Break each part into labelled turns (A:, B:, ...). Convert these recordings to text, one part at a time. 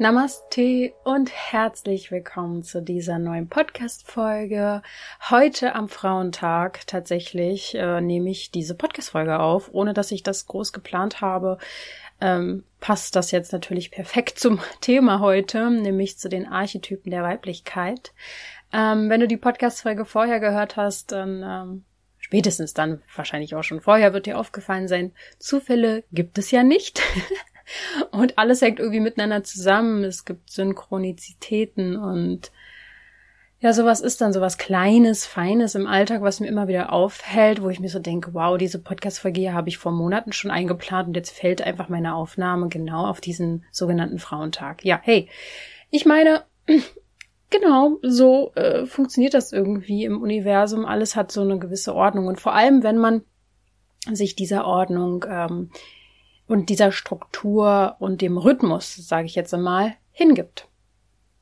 A: Namaste und herzlich willkommen zu dieser neuen Podcast-Folge. Heute am Frauentag tatsächlich äh, nehme ich diese Podcast-Folge auf, ohne dass ich das groß geplant habe. Ähm, passt das jetzt natürlich perfekt zum Thema heute, nämlich zu den Archetypen der Weiblichkeit. Ähm, wenn du die Podcast-Folge vorher gehört hast, dann ähm, spätestens dann wahrscheinlich auch schon vorher wird dir aufgefallen sein, Zufälle gibt es ja nicht. Und alles hängt irgendwie miteinander zusammen. Es gibt Synchronizitäten und ja, sowas ist dann sowas Kleines, Feines im Alltag, was mir immer wieder auffällt, wo ich mir so denke, wow, diese Podcast-Folge habe ich vor Monaten schon eingeplant und jetzt fällt einfach meine Aufnahme genau auf diesen sogenannten Frauentag. Ja, hey, ich meine, genau, so äh, funktioniert das irgendwie im Universum. Alles hat so eine gewisse Ordnung und vor allem, wenn man sich dieser Ordnung ähm, und dieser Struktur und dem Rhythmus, sage ich jetzt einmal, hingibt.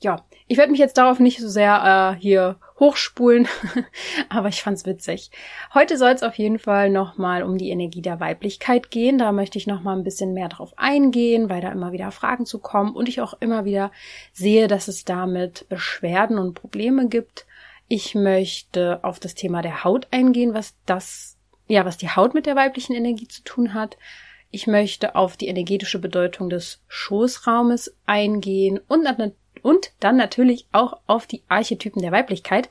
A: Ja, ich werde mich jetzt darauf nicht so sehr äh, hier hochspulen, aber ich fand's witzig. Heute soll es auf jeden Fall nochmal um die Energie der Weiblichkeit gehen. Da möchte ich nochmal ein bisschen mehr drauf eingehen, weil da immer wieder Fragen zu kommen und ich auch immer wieder sehe, dass es damit Beschwerden und Probleme gibt. Ich möchte auf das Thema der Haut eingehen, was das, ja, was die Haut mit der weiblichen Energie zu tun hat. Ich möchte auf die energetische Bedeutung des Schoßraumes eingehen und, und dann natürlich auch auf die Archetypen der Weiblichkeit.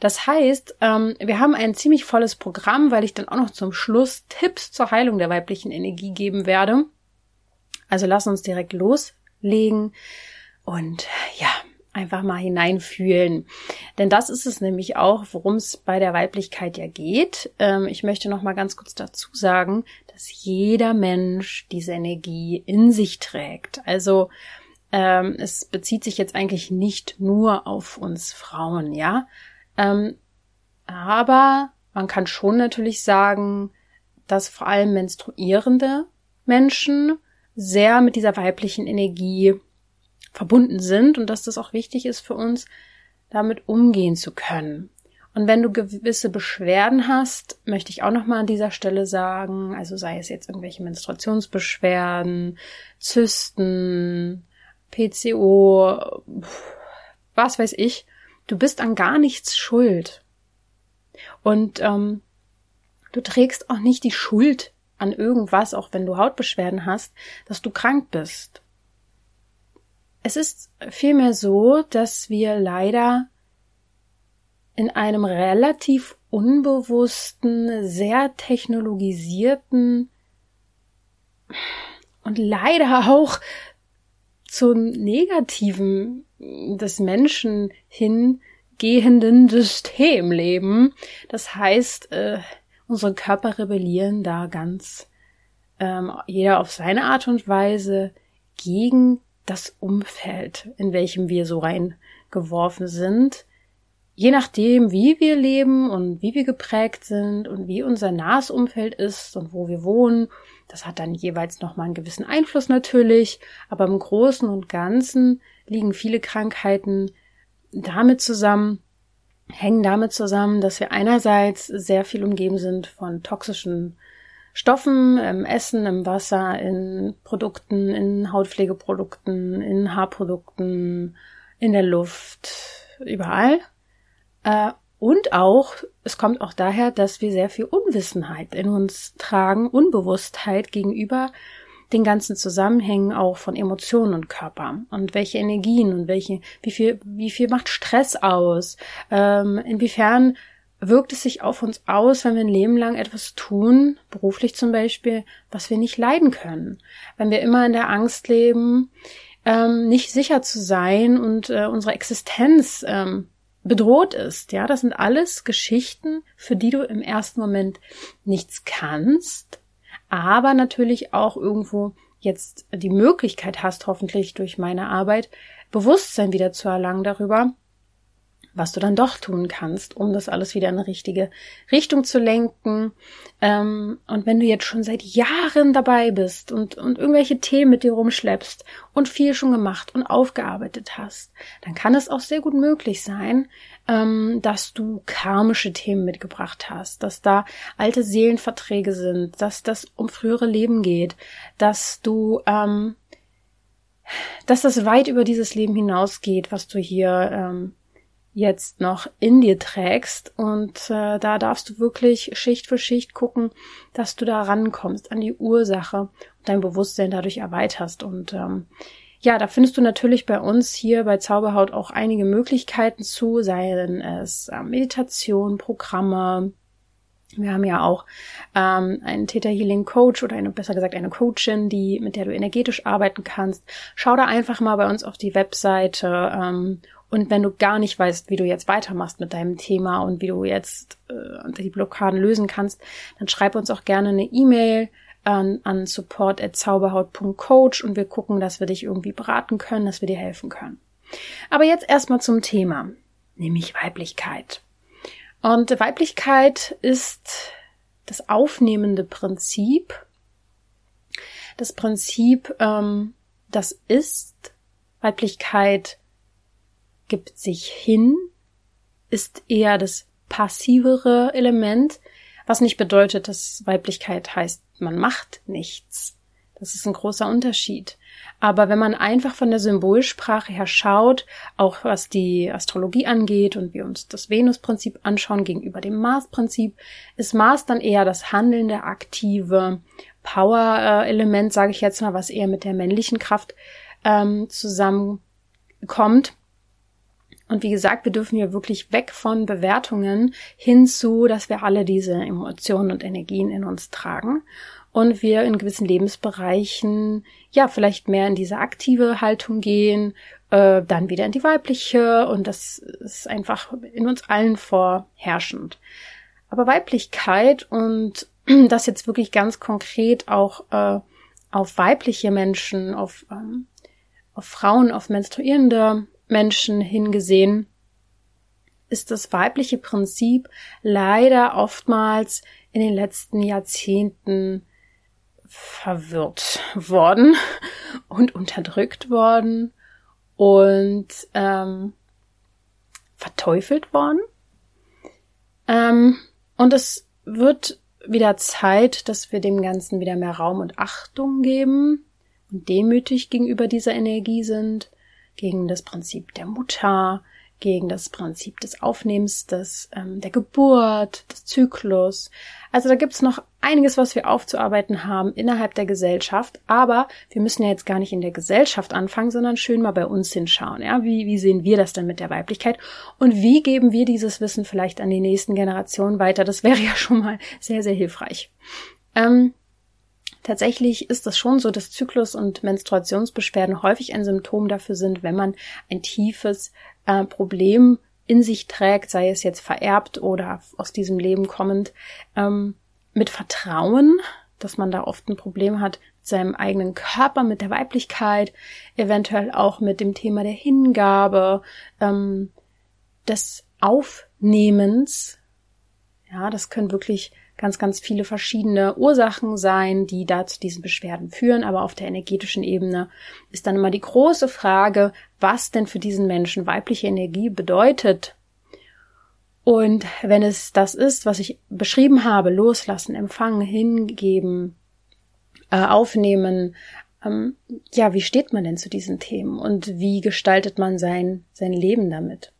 A: Das heißt, ähm, wir haben ein ziemlich volles Programm, weil ich dann auch noch zum Schluss Tipps zur Heilung der weiblichen Energie geben werde. Also lass uns direkt loslegen. Und ja, einfach mal hineinfühlen. Denn das ist es nämlich auch, worum es bei der Weiblichkeit ja geht. Ähm, ich möchte noch mal ganz kurz dazu sagen, dass jeder Mensch diese Energie in sich trägt. Also ähm, es bezieht sich jetzt eigentlich nicht nur auf uns Frauen, ja. Ähm, aber man kann schon natürlich sagen, dass vor allem menstruierende Menschen sehr mit dieser weiblichen Energie verbunden sind und dass das auch wichtig ist für uns, damit umgehen zu können. Und wenn du gewisse Beschwerden hast, möchte ich auch nochmal an dieser Stelle sagen, also sei es jetzt irgendwelche Menstruationsbeschwerden, Zysten, PCO, was weiß ich, du bist an gar nichts schuld. Und ähm, du trägst auch nicht die Schuld an irgendwas, auch wenn du Hautbeschwerden hast, dass du krank bist. Es ist vielmehr so, dass wir leider in einem relativ unbewussten, sehr technologisierten und leider auch zum Negativen des Menschen hingehenden System leben. Das heißt, äh, unsere Körper rebellieren da ganz ähm, jeder auf seine Art und Weise gegen das Umfeld, in welchem wir so reingeworfen sind. Je nachdem, wie wir leben und wie wir geprägt sind und wie unser nahes Umfeld ist und wo wir wohnen, das hat dann jeweils nochmal einen gewissen Einfluss natürlich, aber im Großen und Ganzen liegen viele Krankheiten damit zusammen, hängen damit zusammen, dass wir einerseits sehr viel umgeben sind von toxischen Stoffen im Essen, im Wasser, in Produkten, in Hautpflegeprodukten, in Haarprodukten, in der Luft, überall. Äh, und auch, es kommt auch daher, dass wir sehr viel Unwissenheit in uns tragen, Unbewusstheit gegenüber den ganzen Zusammenhängen auch von Emotionen und Körper und welche Energien und welche, wie viel, wie viel macht Stress aus, ähm, inwiefern wirkt es sich auf uns aus, wenn wir ein Leben lang etwas tun, beruflich zum Beispiel, was wir nicht leiden können. Wenn wir immer in der Angst leben, ähm, nicht sicher zu sein und äh, unsere Existenz ähm, bedroht ist. Ja, das sind alles Geschichten, für die du im ersten Moment nichts kannst, aber natürlich auch irgendwo jetzt die Möglichkeit hast, hoffentlich durch meine Arbeit Bewusstsein wieder zu erlangen darüber, was du dann doch tun kannst, um das alles wieder in eine richtige Richtung zu lenken. Ähm, und wenn du jetzt schon seit Jahren dabei bist und, und irgendwelche Themen mit dir rumschleppst und viel schon gemacht und aufgearbeitet hast, dann kann es auch sehr gut möglich sein, ähm, dass du karmische Themen mitgebracht hast, dass da alte Seelenverträge sind, dass das um frühere Leben geht, dass du ähm, dass das weit über dieses Leben hinausgeht, was du hier ähm, jetzt noch in dir trägst. Und äh, da darfst du wirklich Schicht für Schicht gucken, dass du da rankommst an die Ursache und dein Bewusstsein dadurch erweiterst. Und ähm, ja, da findest du natürlich bei uns hier bei Zauberhaut auch einige Möglichkeiten zu, seien es äh, Meditation, Programme, wir haben ja auch ähm, einen Theta Healing Coach oder eine, besser gesagt eine Coachin, die, mit der du energetisch arbeiten kannst. Schau da einfach mal bei uns auf die Webseite ähm, und wenn du gar nicht weißt, wie du jetzt weitermachst mit deinem Thema und wie du jetzt äh, die Blockaden lösen kannst, dann schreib uns auch gerne eine E-Mail an, an support.zauberhaut.coach und wir gucken, dass wir dich irgendwie beraten können, dass wir dir helfen können. Aber jetzt erstmal zum Thema, nämlich Weiblichkeit. Und Weiblichkeit ist das aufnehmende Prinzip, das Prinzip, ähm, das ist Weiblichkeit gibt sich hin, ist eher das passivere Element, was nicht bedeutet, dass Weiblichkeit heißt, man macht nichts. Das ist ein großer Unterschied. Aber wenn man einfach von der Symbolsprache her schaut, auch was die Astrologie angeht und wir uns das Venusprinzip anschauen gegenüber dem Marsprinzip, ist Mars dann eher das handelnde, aktive Power-Element, sage ich jetzt mal, was eher mit der männlichen Kraft ähm, zusammenkommt. Und wie gesagt, wir dürfen ja wirklich weg von Bewertungen hinzu, dass wir alle diese Emotionen und Energien in uns tragen und wir in gewissen Lebensbereichen ja vielleicht mehr in diese aktive Haltung gehen, äh, dann wieder in die weibliche und das ist einfach in uns allen vorherrschend. Aber Weiblichkeit und das jetzt wirklich ganz konkret auch äh, auf weibliche Menschen, auf, ähm, auf Frauen, auf menstruierende Menschen hingesehen, ist das weibliche Prinzip leider oftmals in den letzten Jahrzehnten verwirrt worden und unterdrückt worden und ähm, verteufelt worden. Ähm, und es wird wieder Zeit, dass wir dem Ganzen wieder mehr Raum und Achtung geben und demütig gegenüber dieser Energie sind gegen das Prinzip der Mutter, gegen das Prinzip des Aufnehmens, des, ähm, der Geburt, des Zyklus. Also da gibt's noch einiges, was wir aufzuarbeiten haben innerhalb der Gesellschaft. Aber wir müssen ja jetzt gar nicht in der Gesellschaft anfangen, sondern schön mal bei uns hinschauen. Ja, wie, wie sehen wir das denn mit der Weiblichkeit? Und wie geben wir dieses Wissen vielleicht an die nächsten Generationen weiter? Das wäre ja schon mal sehr, sehr hilfreich. Ähm, Tatsächlich ist es schon so, dass Zyklus- und Menstruationsbeschwerden häufig ein Symptom dafür sind, wenn man ein tiefes äh, Problem in sich trägt, sei es jetzt vererbt oder aus diesem Leben kommend, ähm, mit Vertrauen, dass man da oft ein Problem hat mit seinem eigenen Körper, mit der Weiblichkeit, eventuell auch mit dem Thema der Hingabe, ähm, des Aufnehmens. Ja, das können wirklich ganz, ganz viele verschiedene Ursachen sein, die da zu diesen Beschwerden führen. Aber auf der energetischen Ebene ist dann immer die große Frage, was denn für diesen Menschen weibliche Energie bedeutet. Und wenn es das ist, was ich beschrieben habe, loslassen, empfangen, hingeben, äh, aufnehmen, ähm, ja, wie steht man denn zu diesen Themen und wie gestaltet man sein, sein Leben damit?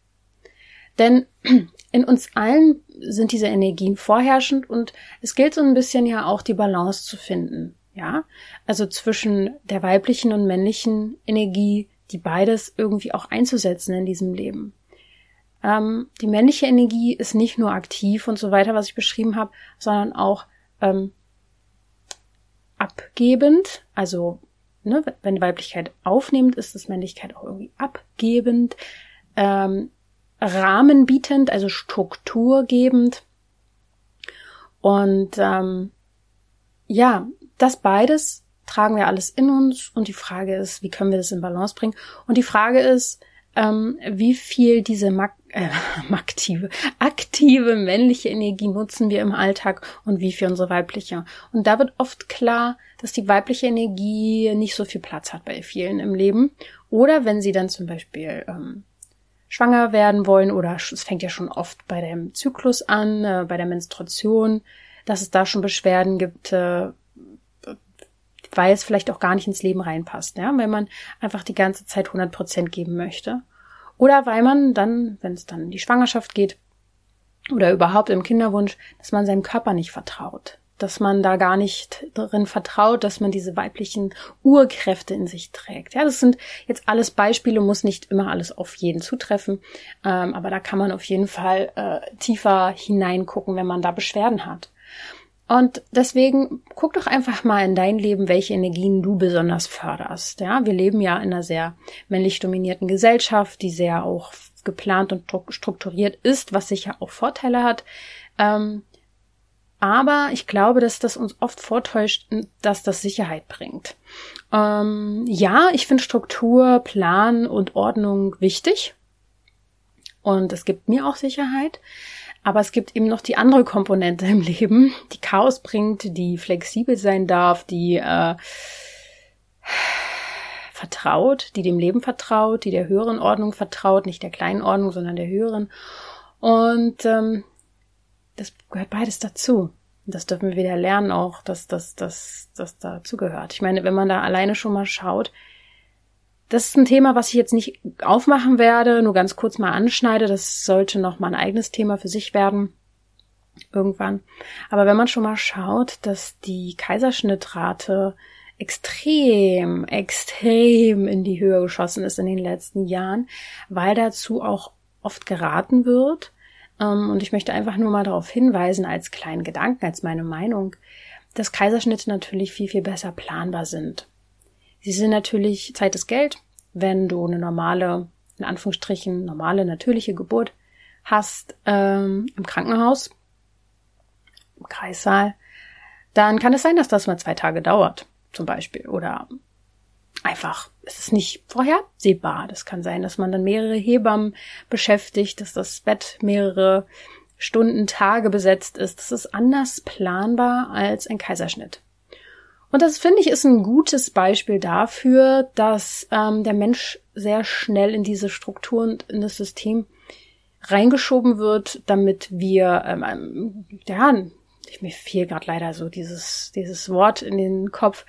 A: Denn in uns allen sind diese Energien vorherrschend und es gilt so ein bisschen ja auch die Balance zu finden. Ja, also zwischen der weiblichen und männlichen Energie, die beides irgendwie auch einzusetzen in diesem Leben. Ähm, die männliche Energie ist nicht nur aktiv und so weiter, was ich beschrieben habe, sondern auch ähm, abgebend. Also, ne, wenn die Weiblichkeit aufnehmend ist, ist Männlichkeit auch irgendwie abgebend. Ähm, Rahmen bietend, also strukturgebend. Und ähm, ja, das beides tragen wir alles in uns und die Frage ist, wie können wir das in Balance bringen? Und die Frage ist, ähm, wie viel diese äh, aktive, aktive männliche Energie nutzen wir im Alltag und wie für unsere weibliche. Und da wird oft klar, dass die weibliche Energie nicht so viel Platz hat bei vielen im Leben. Oder wenn sie dann zum Beispiel ähm, schwanger werden wollen oder es fängt ja schon oft bei dem Zyklus an, äh, bei der Menstruation, dass es da schon Beschwerden gibt, äh, weil es vielleicht auch gar nicht ins Leben reinpasst, ja, wenn man einfach die ganze Zeit 100 Prozent geben möchte. Oder weil man dann, wenn es dann in die Schwangerschaft geht oder überhaupt im Kinderwunsch, dass man seinem Körper nicht vertraut, dass man da gar nicht darin vertraut, dass man diese weiblichen Urkräfte in sich trägt. Ja, das sind jetzt alles Beispiele, muss nicht immer alles auf jeden zutreffen, ähm, aber da kann man auf jeden Fall äh, tiefer hineingucken, wenn man da Beschwerden hat. Und deswegen guck doch einfach mal in dein Leben, welche Energien du besonders förderst. Ja, wir leben ja in einer sehr männlich dominierten Gesellschaft, die sehr auch geplant und strukturiert ist, was sicher auch Vorteile hat. Ähm, aber ich glaube, dass das uns oft vortäuscht, dass das Sicherheit bringt. Ähm, ja, ich finde Struktur, Plan und Ordnung wichtig. Und es gibt mir auch Sicherheit. Aber es gibt eben noch die andere Komponente im Leben, die Chaos bringt, die flexibel sein darf, die äh, vertraut, die dem Leben vertraut, die der höheren Ordnung vertraut, nicht der kleinen Ordnung, sondern der höheren. Und ähm, das gehört beides dazu. Und das dürfen wir wieder lernen auch, dass das, das, das dazu gehört. Ich meine, wenn man da alleine schon mal schaut, das ist ein Thema, was ich jetzt nicht aufmachen werde, nur ganz kurz mal anschneide. Das sollte noch mal ein eigenes Thema für sich werden. Irgendwann. Aber wenn man schon mal schaut, dass die Kaiserschnittrate extrem, extrem in die Höhe geschossen ist in den letzten Jahren, weil dazu auch oft geraten wird. Ähm, und ich möchte einfach nur mal darauf hinweisen, als kleinen Gedanken, als meine Meinung, dass Kaiserschnitte natürlich viel, viel besser planbar sind. Sie sind natürlich Zeit ist Geld. Wenn du eine normale, in Anführungsstrichen, normale, natürliche Geburt hast ähm, im Krankenhaus, im Kreissaal, dann kann es sein, dass das mal zwei Tage dauert, zum Beispiel. Oder einfach, es ist nicht vorhersehbar. Das kann sein, dass man dann mehrere Hebammen beschäftigt, dass das Bett mehrere Stunden, Tage besetzt ist. Das ist anders planbar als ein Kaiserschnitt. Und das finde ich ist ein gutes Beispiel dafür, dass ähm, der Mensch sehr schnell in diese Struktur und in das System reingeschoben wird, damit wir, ähm, ähm ja, mir fiel gerade leider so dieses, dieses Wort in den Kopf.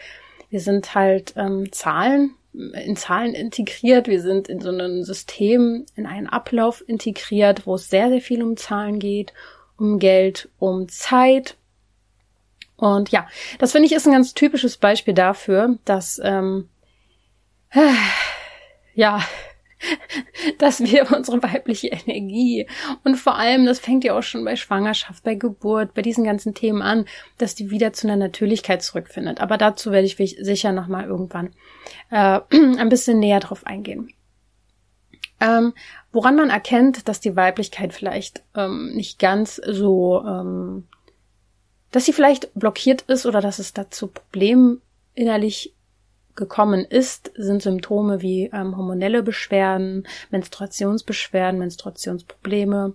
A: Wir sind halt ähm, Zahlen, in Zahlen integriert, wir sind in so einem System, in einen Ablauf integriert, wo es sehr, sehr viel um Zahlen geht, um Geld, um Zeit, und ja, das finde ich ist ein ganz typisches Beispiel dafür, dass ähm, äh, ja, dass wir unsere weibliche Energie und vor allem, das fängt ja auch schon bei Schwangerschaft, bei Geburt, bei diesen ganzen Themen an, dass die wieder zu einer Natürlichkeit zurückfindet. Aber dazu werde ich sicher nochmal irgendwann äh, ein bisschen näher drauf eingehen. Ähm, woran man erkennt, dass die Weiblichkeit vielleicht ähm, nicht ganz so ähm, dass sie vielleicht blockiert ist oder dass es dazu Problemen innerlich gekommen ist, sind Symptome wie ähm, hormonelle Beschwerden, Menstruationsbeschwerden, Menstruationsprobleme,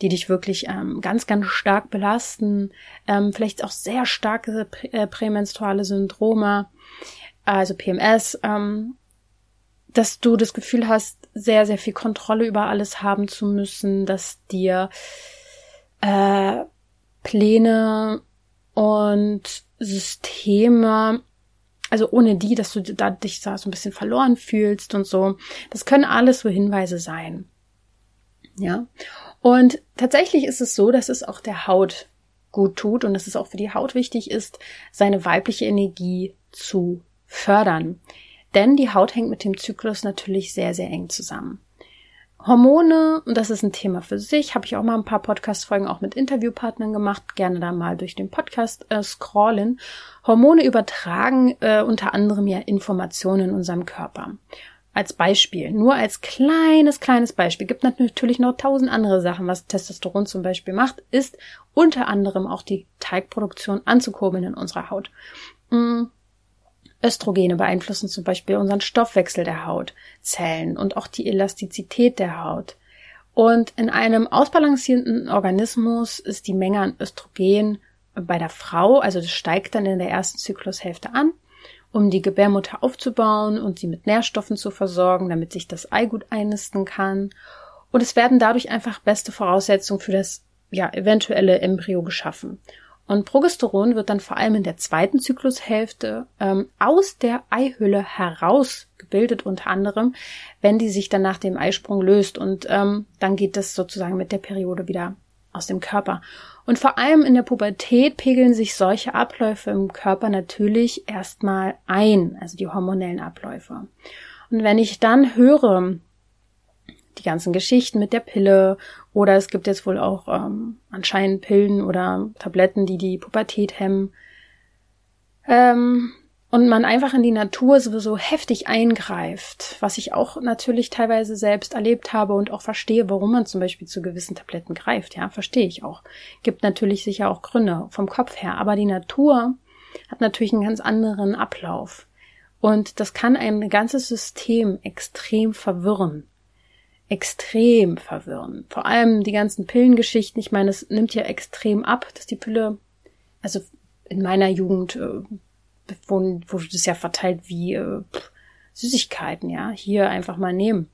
A: die dich wirklich ähm, ganz, ganz stark belasten, ähm, vielleicht auch sehr starke prä äh, prämenstruale Syndrome, also PMS, ähm, dass du das Gefühl hast, sehr, sehr viel Kontrolle über alles haben zu müssen, dass dir äh, Pläne und Systeme, also ohne die, dass du da dich da so ein bisschen verloren fühlst und so. Das können alles so Hinweise sein. Ja. Und tatsächlich ist es so, dass es auch der Haut gut tut und dass es auch für die Haut wichtig ist, seine weibliche Energie zu fördern. Denn die Haut hängt mit dem Zyklus natürlich sehr, sehr eng zusammen. Hormone, und das ist ein Thema für sich, habe ich auch mal ein paar Podcast-Folgen auch mit Interviewpartnern gemacht, gerne da mal durch den Podcast äh, scrollen. Hormone übertragen äh, unter anderem ja Informationen in unserem Körper. Als Beispiel, nur als kleines, kleines Beispiel, gibt natürlich noch tausend andere Sachen, was Testosteron zum Beispiel macht, ist unter anderem auch die Teigproduktion anzukurbeln in unserer Haut. Mm. Östrogene beeinflussen zum Beispiel unseren Stoffwechsel der Hautzellen und auch die Elastizität der Haut. Und in einem ausbalancierten Organismus ist die Menge an Östrogen bei der Frau, also das steigt dann in der ersten Zyklushälfte an, um die Gebärmutter aufzubauen und sie mit Nährstoffen zu versorgen, damit sich das Ei gut einnisten kann. Und es werden dadurch einfach beste Voraussetzungen für das ja, eventuelle Embryo geschaffen. Und Progesteron wird dann vor allem in der zweiten Zyklushälfte ähm, aus der Eihülle heraus gebildet, unter anderem, wenn die sich dann nach dem Eisprung löst. Und ähm, dann geht das sozusagen mit der Periode wieder aus dem Körper. Und vor allem in der Pubertät pegeln sich solche Abläufe im Körper natürlich erstmal ein, also die hormonellen Abläufe. Und wenn ich dann höre, die ganzen Geschichten mit der Pille oder es gibt jetzt wohl auch ähm, anscheinend Pillen oder Tabletten, die die Pubertät hemmen. Ähm, und man einfach in die Natur sowieso heftig eingreift, was ich auch natürlich teilweise selbst erlebt habe und auch verstehe, warum man zum Beispiel zu gewissen Tabletten greift. Ja, verstehe ich auch. Gibt natürlich sicher auch Gründe vom Kopf her. Aber die Natur hat natürlich einen ganz anderen Ablauf. Und das kann ein ganzes System extrem verwirren extrem verwirren. Vor allem die ganzen Pillengeschichten. Ich meine, es nimmt ja extrem ab, dass die Pille, also in meiner Jugend äh, wurde das ja verteilt wie äh, Süßigkeiten, ja. Hier einfach mal nehmen.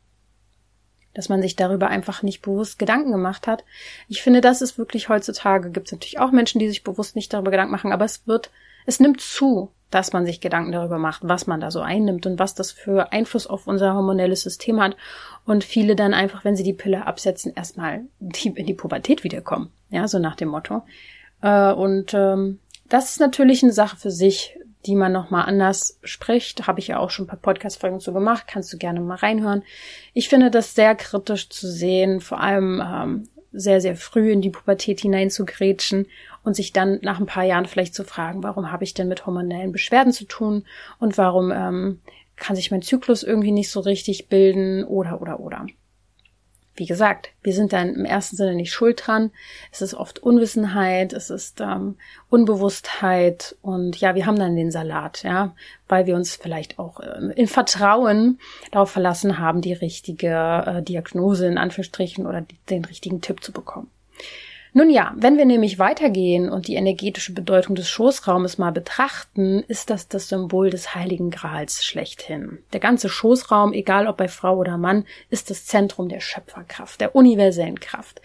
A: Dass man sich darüber einfach nicht bewusst Gedanken gemacht hat. Ich finde, das ist wirklich heutzutage, gibt es natürlich auch Menschen, die sich bewusst nicht darüber Gedanken machen, aber es wird, es nimmt zu dass man sich Gedanken darüber macht, was man da so einnimmt und was das für Einfluss auf unser hormonelles System hat. Und viele dann einfach, wenn sie die Pille absetzen, erstmal in die Pubertät wiederkommen. Ja, so nach dem Motto. Äh, und ähm, das ist natürlich eine Sache für sich, die man nochmal anders spricht. Habe ich ja auch schon ein paar Podcast-Folgen zu gemacht. Kannst du gerne mal reinhören. Ich finde das sehr kritisch zu sehen, vor allem ähm, sehr, sehr früh in die Pubertät hineinzugrätschen und sich dann nach ein paar Jahren vielleicht zu fragen, warum habe ich denn mit hormonellen Beschwerden zu tun und warum ähm, kann sich mein Zyklus irgendwie nicht so richtig bilden oder oder oder. Wie gesagt, wir sind dann im ersten Sinne nicht schuld dran. Es ist oft Unwissenheit, es ist ähm, Unbewusstheit und ja, wir haben dann den Salat, ja, weil wir uns vielleicht auch äh, in Vertrauen darauf verlassen haben, die richtige äh, Diagnose in Anführungsstrichen oder die, den richtigen Tipp zu bekommen. Nun ja, wenn wir nämlich weitergehen und die energetische Bedeutung des Schoßraumes mal betrachten, ist das das Symbol des Heiligen Grals schlechthin. Der ganze Schoßraum, egal ob bei Frau oder Mann, ist das Zentrum der Schöpferkraft, der universellen Kraft.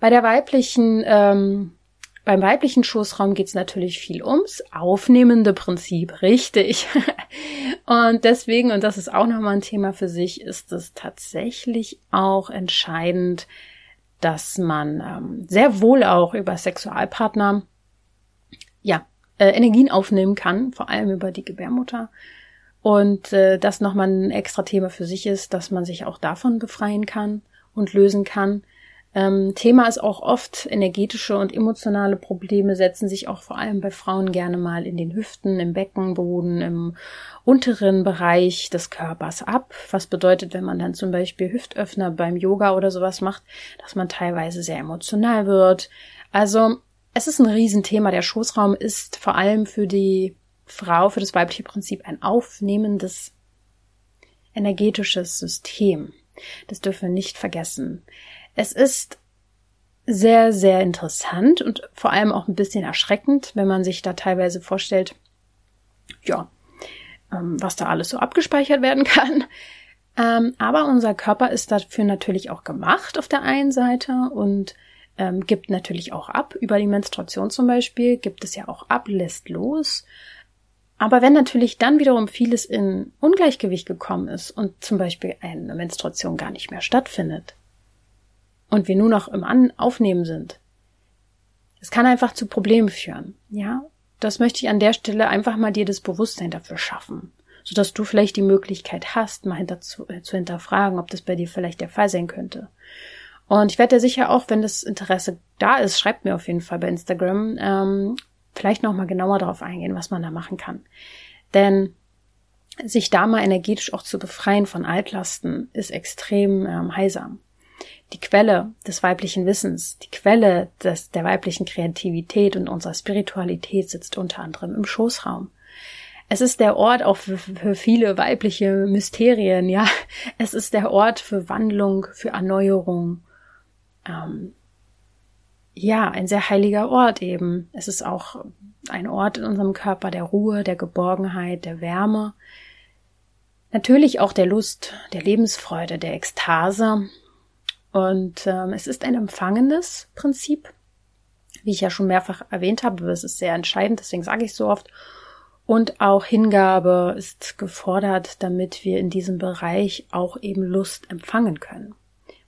A: Bei der weiblichen ähm, beim weiblichen Schoßraum geht es natürlich viel ums aufnehmende Prinzip, richtig. und deswegen, und das ist auch nochmal ein Thema für sich, ist es tatsächlich auch entscheidend, dass man ähm, sehr wohl auch über Sexualpartner ja äh, Energien aufnehmen kann, vor allem über die Gebärmutter. Und äh, das nochmal ein extra Thema für sich ist, dass man sich auch davon befreien kann und lösen kann. Ähm, Thema ist auch oft energetische und emotionale Probleme setzen sich auch vor allem bei Frauen gerne mal in den Hüften, im Beckenboden, im unteren Bereich des Körpers ab. Was bedeutet, wenn man dann zum Beispiel Hüftöffner beim Yoga oder sowas macht, dass man teilweise sehr emotional wird. Also es ist ein Riesenthema. Der Schoßraum ist vor allem für die Frau, für das weibliche Prinzip ein aufnehmendes energetisches System. Das dürfen wir nicht vergessen. Es ist sehr, sehr interessant und vor allem auch ein bisschen erschreckend, wenn man sich da teilweise vorstellt, ja, ähm, was da alles so abgespeichert werden kann. Ähm, aber unser Körper ist dafür natürlich auch gemacht auf der einen Seite und ähm, gibt natürlich auch ab. Über die Menstruation zum Beispiel gibt es ja auch ab, lässt los. Aber wenn natürlich dann wiederum vieles in Ungleichgewicht gekommen ist und zum Beispiel eine Menstruation gar nicht mehr stattfindet, und wir nur noch im An Aufnehmen sind. Es kann einfach zu Problemen führen, ja? Das möchte ich an der Stelle einfach mal dir das Bewusstsein dafür schaffen, sodass du vielleicht die Möglichkeit hast, mal hinter zu, äh, zu hinterfragen, ob das bei dir vielleicht der Fall sein könnte. Und ich werde dir sicher auch, wenn das Interesse da ist, schreibt mir auf jeden Fall bei Instagram, ähm, vielleicht noch mal genauer darauf eingehen, was man da machen kann. Denn sich da mal energetisch auch zu befreien von Altlasten ist extrem ähm, heilsam die Quelle des weiblichen Wissens, die Quelle des, der weiblichen Kreativität und unserer Spiritualität sitzt unter anderem im Schoßraum. Es ist der Ort auch für, für viele weibliche Mysterien, ja. Es ist der Ort für Wandlung, für Erneuerung ähm, ja, ein sehr heiliger Ort eben. Es ist auch ein Ort in unserem Körper der Ruhe, der Geborgenheit, der Wärme. Natürlich auch der Lust, der Lebensfreude, der Ekstase. Und ähm, es ist ein empfangendes Prinzip, wie ich ja schon mehrfach erwähnt habe. Es ist sehr entscheidend, deswegen sage ich so oft. Und auch Hingabe ist gefordert, damit wir in diesem Bereich auch eben Lust empfangen können.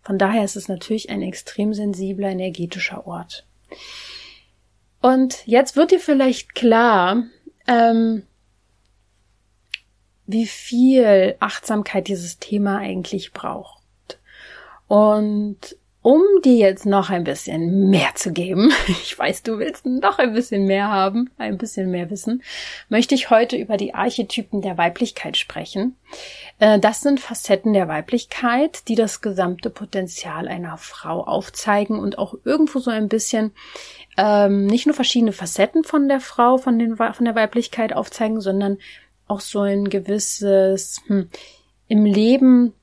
A: Von daher ist es natürlich ein extrem sensibler, energetischer Ort. Und jetzt wird dir vielleicht klar, ähm, wie viel Achtsamkeit dieses Thema eigentlich braucht. Und um dir jetzt noch ein bisschen mehr zu geben, ich weiß, du willst noch ein bisschen mehr haben, ein bisschen mehr wissen, möchte ich heute über die Archetypen der Weiblichkeit sprechen. Äh, das sind Facetten der Weiblichkeit, die das gesamte Potenzial einer Frau aufzeigen und auch irgendwo so ein bisschen ähm, nicht nur verschiedene Facetten von der Frau, von, den, von der Weiblichkeit aufzeigen, sondern auch so ein gewisses hm, im Leben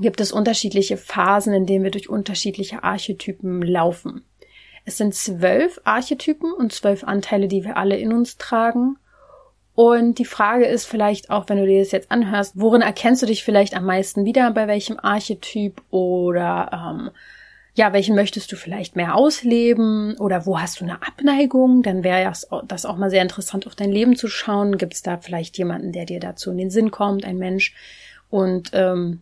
A: gibt es unterschiedliche Phasen, in denen wir durch unterschiedliche Archetypen laufen. Es sind zwölf Archetypen und zwölf Anteile, die wir alle in uns tragen. Und die Frage ist vielleicht auch, wenn du dir das jetzt anhörst, worin erkennst du dich vielleicht am meisten wieder, bei welchem Archetyp oder ähm, ja, welchen möchtest du vielleicht mehr ausleben oder wo hast du eine Abneigung? Dann wäre das auch mal sehr interessant, auf dein Leben zu schauen. Gibt es da vielleicht jemanden, der dir dazu in den Sinn kommt, ein Mensch? Und ähm,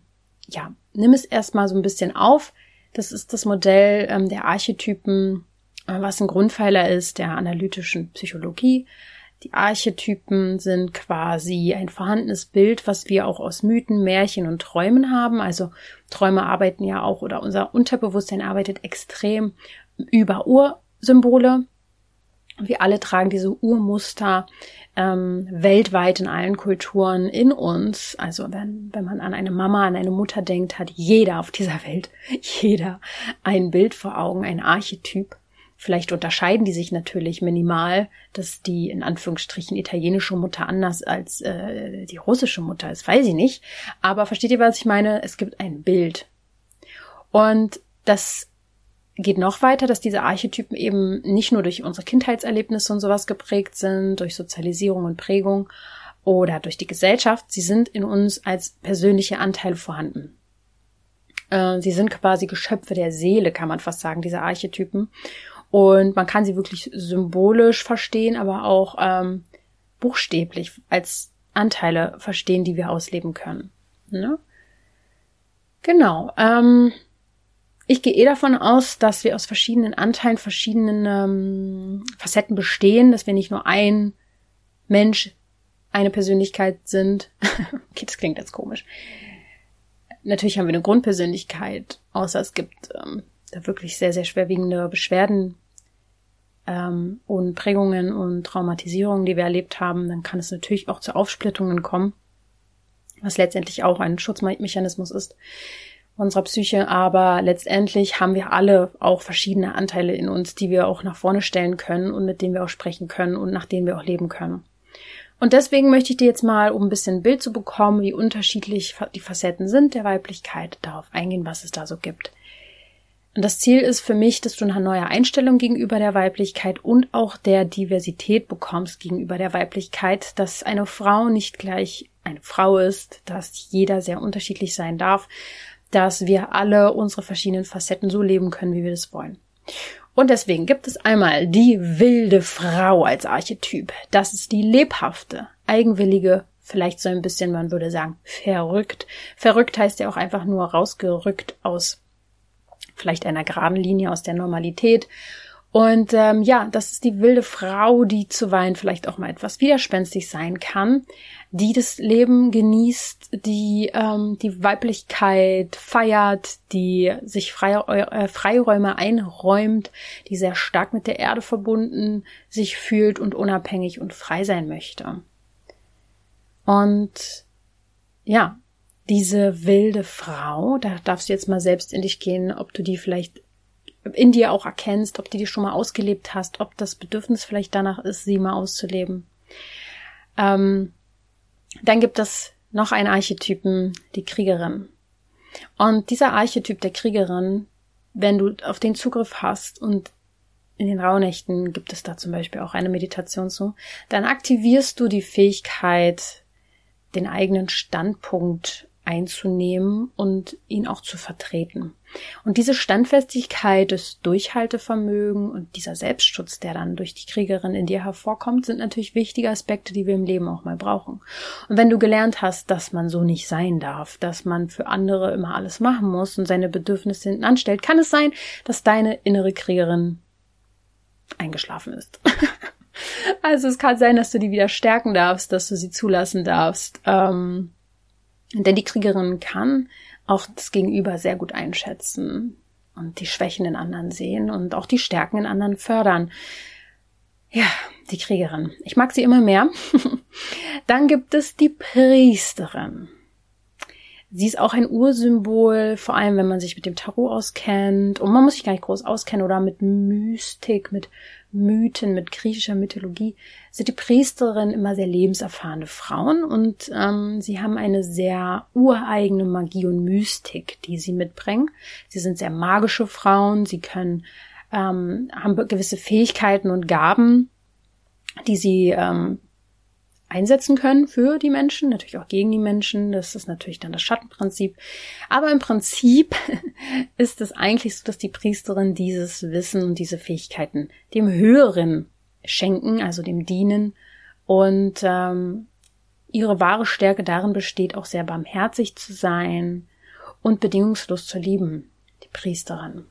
A: ja, nimm es erstmal so ein bisschen auf. Das ist das Modell ähm, der Archetypen, äh, was ein Grundpfeiler ist der analytischen Psychologie. Die Archetypen sind quasi ein vorhandenes Bild, was wir auch aus Mythen, Märchen und Träumen haben. Also Träume arbeiten ja auch oder unser Unterbewusstsein arbeitet extrem über Ursymbole. Wir alle tragen diese Urmuster ähm, weltweit in allen Kulturen in uns. Also wenn, wenn man an eine Mama, an eine Mutter denkt, hat jeder auf dieser Welt, jeder ein Bild vor Augen, ein Archetyp. Vielleicht unterscheiden die sich natürlich minimal, dass die in Anführungsstrichen italienische Mutter anders als äh, die russische Mutter ist, weiß ich nicht. Aber versteht ihr, was ich meine? Es gibt ein Bild. Und das geht noch weiter, dass diese Archetypen eben nicht nur durch unsere Kindheitserlebnisse und sowas geprägt sind, durch Sozialisierung und Prägung oder durch die Gesellschaft, sie sind in uns als persönliche Anteile vorhanden. Äh, sie sind quasi Geschöpfe der Seele, kann man fast sagen, diese Archetypen. Und man kann sie wirklich symbolisch verstehen, aber auch ähm, buchstäblich als Anteile verstehen, die wir ausleben können. Ne? Genau. Ähm, ich gehe eh davon aus, dass wir aus verschiedenen Anteilen, verschiedenen ähm, Facetten bestehen, dass wir nicht nur ein Mensch, eine Persönlichkeit sind. okay, das klingt jetzt komisch. Natürlich haben wir eine Grundpersönlichkeit, außer es gibt ähm, da wirklich sehr, sehr schwerwiegende Beschwerden ähm, und Prägungen und Traumatisierungen, die wir erlebt haben. Dann kann es natürlich auch zu Aufsplittungen kommen, was letztendlich auch ein Schutzmechanismus ist unserer Psyche, aber letztendlich haben wir alle auch verschiedene Anteile in uns, die wir auch nach vorne stellen können und mit denen wir auch sprechen können und nach denen wir auch leben können. Und deswegen möchte ich dir jetzt mal, um ein bisschen ein Bild zu bekommen, wie unterschiedlich die Facetten sind der Weiblichkeit, darauf eingehen, was es da so gibt. Und das Ziel ist für mich, dass du eine neue Einstellung gegenüber der Weiblichkeit und auch der Diversität bekommst gegenüber der Weiblichkeit, dass eine Frau nicht gleich eine Frau ist, dass jeder sehr unterschiedlich sein darf, dass wir alle unsere verschiedenen Facetten so leben können, wie wir das wollen. Und deswegen gibt es einmal die wilde Frau als Archetyp. Das ist die lebhafte, eigenwillige, vielleicht so ein bisschen, man würde sagen, verrückt. Verrückt heißt ja auch einfach nur rausgerückt aus vielleicht einer geraden Linie, aus der Normalität. Und ähm, ja, das ist die wilde Frau, die zuweilen vielleicht auch mal etwas widerspenstig sein kann, die das Leben genießt, die ähm, die Weiblichkeit feiert, die sich äh, Freiräume einräumt, die sehr stark mit der Erde verbunden sich fühlt und unabhängig und frei sein möchte. Und ja, diese wilde Frau, da darfst du jetzt mal selbst in dich gehen, ob du die vielleicht in dir auch erkennst, ob du die schon mal ausgelebt hast, ob das Bedürfnis vielleicht danach ist, sie mal auszuleben. Ähm, dann gibt es noch einen Archetypen, die Kriegerin. Und dieser Archetyp der Kriegerin wenn du auf den Zugriff hast und in den Rauhnächten gibt es da zum Beispiel auch eine Meditation zu, dann aktivierst du die Fähigkeit, den eigenen Standpunkt einzunehmen und ihn auch zu vertreten. Und diese Standfestigkeit, das Durchhaltevermögen und dieser Selbstschutz, der dann durch die Kriegerin in dir hervorkommt, sind natürlich wichtige Aspekte, die wir im Leben auch mal brauchen. Und wenn du gelernt hast, dass man so nicht sein darf, dass man für andere immer alles machen muss und seine Bedürfnisse hinten anstellt, kann es sein, dass deine innere Kriegerin eingeschlafen ist. also es kann sein, dass du die wieder stärken darfst, dass du sie zulassen darfst. Ähm, denn die Kriegerin kann auch das Gegenüber sehr gut einschätzen und die Schwächen in anderen sehen und auch die Stärken in anderen fördern. Ja, die Kriegerin. Ich mag sie immer mehr. Dann gibt es die Priesterin. Sie ist auch ein Ursymbol, vor allem wenn man sich mit dem Tarot auskennt. Und man muss sich gar nicht groß auskennen oder mit Mystik, mit Mythen, mit griechischer Mythologie, sind die Priesterinnen immer sehr lebenserfahrene Frauen und ähm, sie haben eine sehr ureigene Magie und Mystik, die sie mitbringen. Sie sind sehr magische Frauen, sie können, ähm, haben gewisse Fähigkeiten und Gaben, die sie ähm, einsetzen können für die Menschen, natürlich auch gegen die Menschen. Das ist natürlich dann das Schattenprinzip. Aber im Prinzip ist es eigentlich so, dass die Priesterin dieses Wissen und diese Fähigkeiten dem Höheren schenken, also dem Dienen. Und ähm, ihre wahre Stärke darin besteht, auch sehr barmherzig zu sein und bedingungslos zu lieben, die Priesterin.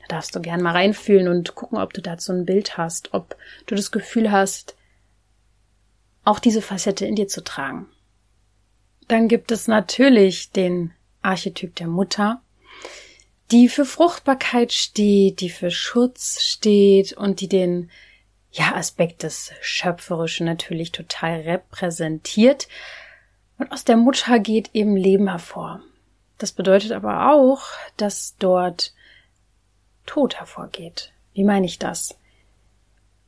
A: Da darfst du gern mal reinfühlen und gucken, ob du dazu ein Bild hast, ob du das Gefühl hast, auch diese Facette in dir zu tragen. Dann gibt es natürlich den Archetyp der Mutter, die für Fruchtbarkeit steht, die für Schutz steht und die den ja, Aspekt des Schöpferischen natürlich total repräsentiert. Und aus der Mutter geht eben Leben hervor. Das bedeutet aber auch, dass dort Tod hervorgeht. Wie meine ich das?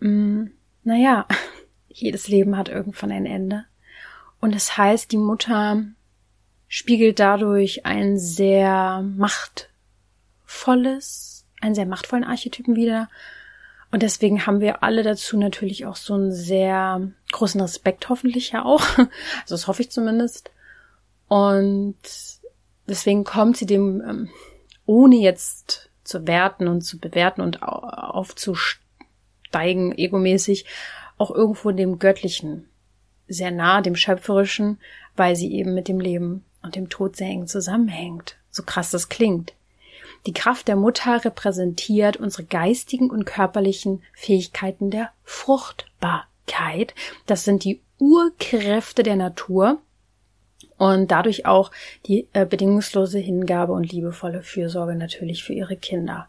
A: Hm, naja, jedes Leben hat irgendwann ein Ende. Und das heißt, die Mutter spiegelt dadurch ein sehr machtvolles, einen sehr machtvollen Archetypen wieder. Und deswegen haben wir alle dazu natürlich auch so einen sehr großen Respekt, hoffentlich ja auch. Also das hoffe ich zumindest. Und deswegen kommt sie dem, ähm, ohne jetzt zu werten und zu bewerten und aufzusteigen, egomäßig, auch irgendwo dem Göttlichen sehr nah, dem Schöpferischen, weil sie eben mit dem Leben und dem Tod sehr eng zusammenhängt. So krass das klingt. Die Kraft der Mutter repräsentiert unsere geistigen und körperlichen Fähigkeiten der Fruchtbarkeit. Das sind die Urkräfte der Natur und dadurch auch die äh, bedingungslose Hingabe und liebevolle Fürsorge natürlich für ihre Kinder.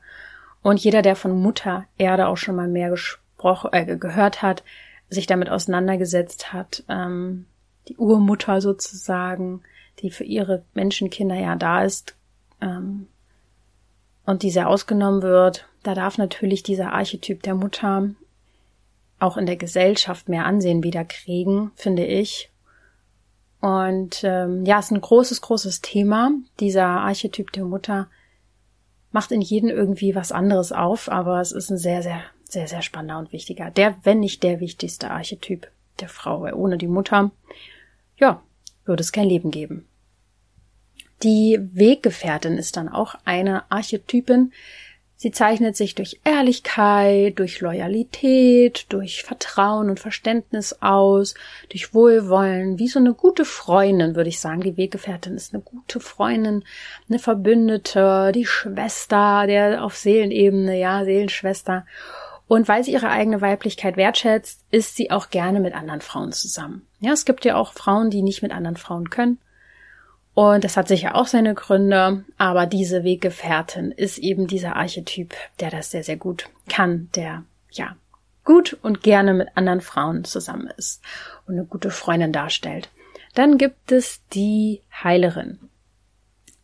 A: Und jeder, der von Mutter Erde auch schon mal mehr gesprochen äh, gehört hat, sich damit auseinandergesetzt hat, ähm, die Urmutter sozusagen, die für ihre Menschenkinder ja da ist ähm, und die sehr ausgenommen wird, da darf natürlich dieser Archetyp der Mutter auch in der Gesellschaft mehr Ansehen wieder kriegen, finde ich. Und ähm, ja, es ist ein großes, großes Thema. Dieser Archetyp der Mutter macht in jedem irgendwie was anderes auf, aber es ist ein sehr, sehr sehr, sehr spannender und wichtiger. Der, wenn nicht der wichtigste Archetyp der Frau, weil ohne die Mutter, ja, würde es kein Leben geben. Die Weggefährtin ist dann auch eine Archetypin, Sie zeichnet sich durch Ehrlichkeit, durch Loyalität, durch Vertrauen und Verständnis aus, durch Wohlwollen, wie so eine gute Freundin, würde ich sagen. Die Weggefährtin ist eine gute Freundin, eine Verbündete, die Schwester, der auf Seelenebene, ja, Seelenschwester. Und weil sie ihre eigene Weiblichkeit wertschätzt, ist sie auch gerne mit anderen Frauen zusammen. Ja, es gibt ja auch Frauen, die nicht mit anderen Frauen können. Und das hat sicher auch seine Gründe, aber diese Weggefährtin ist eben dieser Archetyp, der das sehr, sehr gut kann, der, ja, gut und gerne mit anderen Frauen zusammen ist und eine gute Freundin darstellt. Dann gibt es die Heilerin.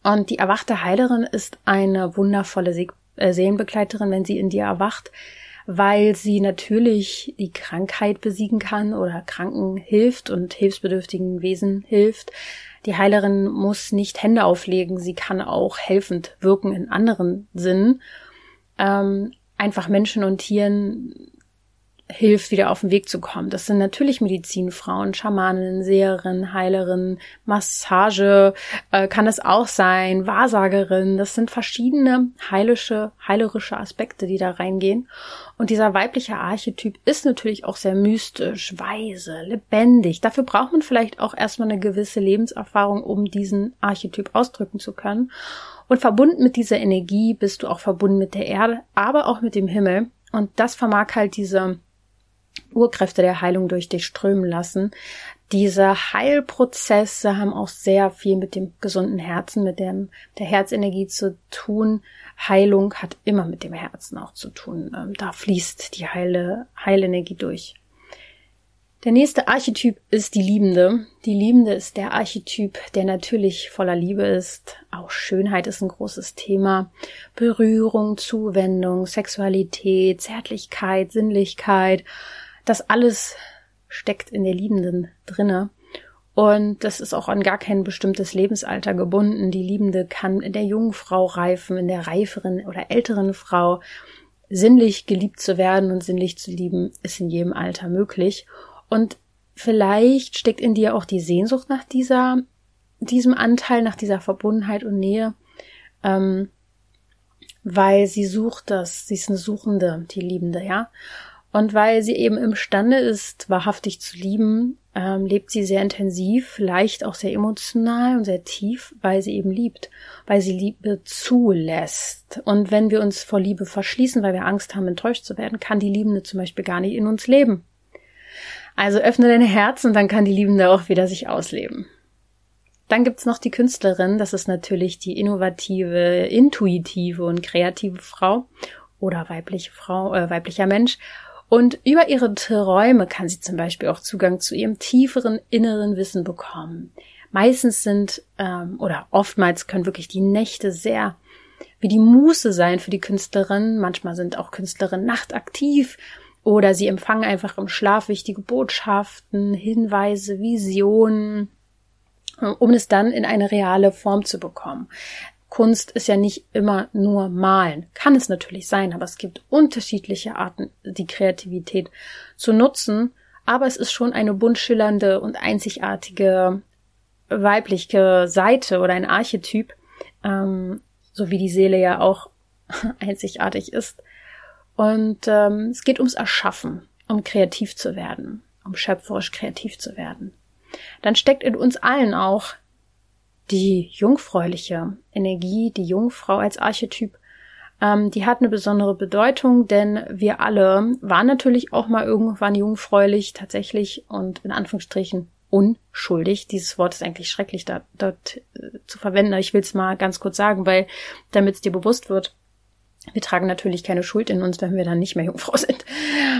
A: Und die erwachte Heilerin ist eine wundervolle äh, Seelenbegleiterin, wenn sie in dir erwacht, weil sie natürlich die Krankheit besiegen kann oder Kranken hilft und hilfsbedürftigen Wesen hilft. Die Heilerin muss nicht Hände auflegen, sie kann auch helfend wirken in anderen Sinnen. Ähm, einfach Menschen und Tieren hilft, wieder auf den Weg zu kommen. Das sind natürlich Medizinfrauen, Schamaninnen, Seherinnen, Heilerinnen, Massage äh, kann es auch sein, Wahrsagerinnen. Das sind verschiedene heilische, heilerische Aspekte, die da reingehen. Und dieser weibliche Archetyp ist natürlich auch sehr mystisch, weise, lebendig. Dafür braucht man vielleicht auch erstmal eine gewisse Lebenserfahrung, um diesen Archetyp ausdrücken zu können. Und verbunden mit dieser Energie bist du auch verbunden mit der Erde, aber auch mit dem Himmel. Und das vermag halt diese Urkräfte der Heilung durch dich strömen lassen. Diese Heilprozesse haben auch sehr viel mit dem gesunden Herzen, mit dem, der Herzenergie zu tun. Heilung hat immer mit dem Herzen auch zu tun. Ähm, da fließt die Heile, Heilenergie durch. Der nächste Archetyp ist die Liebende. Die Liebende ist der Archetyp, der natürlich voller Liebe ist. Auch Schönheit ist ein großes Thema. Berührung, Zuwendung, Sexualität, Zärtlichkeit, Sinnlichkeit, das alles steckt in der Liebenden drinne. Und das ist auch an gar kein bestimmtes Lebensalter gebunden. Die Liebende kann in der jungen Frau reifen, in der reiferen oder älteren Frau. Sinnlich geliebt zu werden und sinnlich zu lieben ist in jedem Alter möglich. Und vielleicht steckt in dir auch die Sehnsucht nach dieser, diesem Anteil, nach dieser Verbundenheit und Nähe, ähm, weil sie sucht das. Sie ist eine Suchende, die Liebende, ja. Und weil sie eben imstande ist, wahrhaftig zu lieben, ähm, lebt sie sehr intensiv, vielleicht auch sehr emotional und sehr tief, weil sie eben liebt, weil sie Liebe zulässt. Und wenn wir uns vor Liebe verschließen, weil wir Angst haben, enttäuscht zu werden, kann die Liebende zum Beispiel gar nicht in uns leben. Also öffne dein Herz und dann kann die Liebende auch wieder sich ausleben. Dann gibt's noch die Künstlerin, das ist natürlich die innovative, intuitive und kreative Frau oder weibliche Frau, äh, weiblicher Mensch. Und über ihre Träume kann sie zum Beispiel auch Zugang zu ihrem tieferen inneren Wissen bekommen. Meistens sind ähm, oder oftmals können wirklich die Nächte sehr wie die Muße sein für die Künstlerin. Manchmal sind auch Künstlerinnen nachtaktiv oder sie empfangen einfach im Schlaf wichtige Botschaften, Hinweise, Visionen, um es dann in eine reale Form zu bekommen. Kunst ist ja nicht immer nur malen. Kann es natürlich sein, aber es gibt unterschiedliche Arten, die Kreativität zu nutzen. Aber es ist schon eine bunt schillernde und einzigartige weibliche Seite oder ein Archetyp, ähm, so wie die Seele ja auch einzigartig ist. Und ähm, es geht ums Erschaffen, um kreativ zu werden, um schöpferisch kreativ zu werden. Dann steckt in uns allen auch die jungfräuliche Energie, die Jungfrau als Archetyp, ähm, die hat eine besondere Bedeutung, denn wir alle waren natürlich auch mal irgendwann jungfräulich tatsächlich und in Anführungsstrichen unschuldig. Dieses Wort ist eigentlich schrecklich da, dort äh, zu verwenden. Ich will es mal ganz kurz sagen, weil damit es dir bewusst wird, wir tragen natürlich keine Schuld in uns, wenn wir dann nicht mehr Jungfrau sind.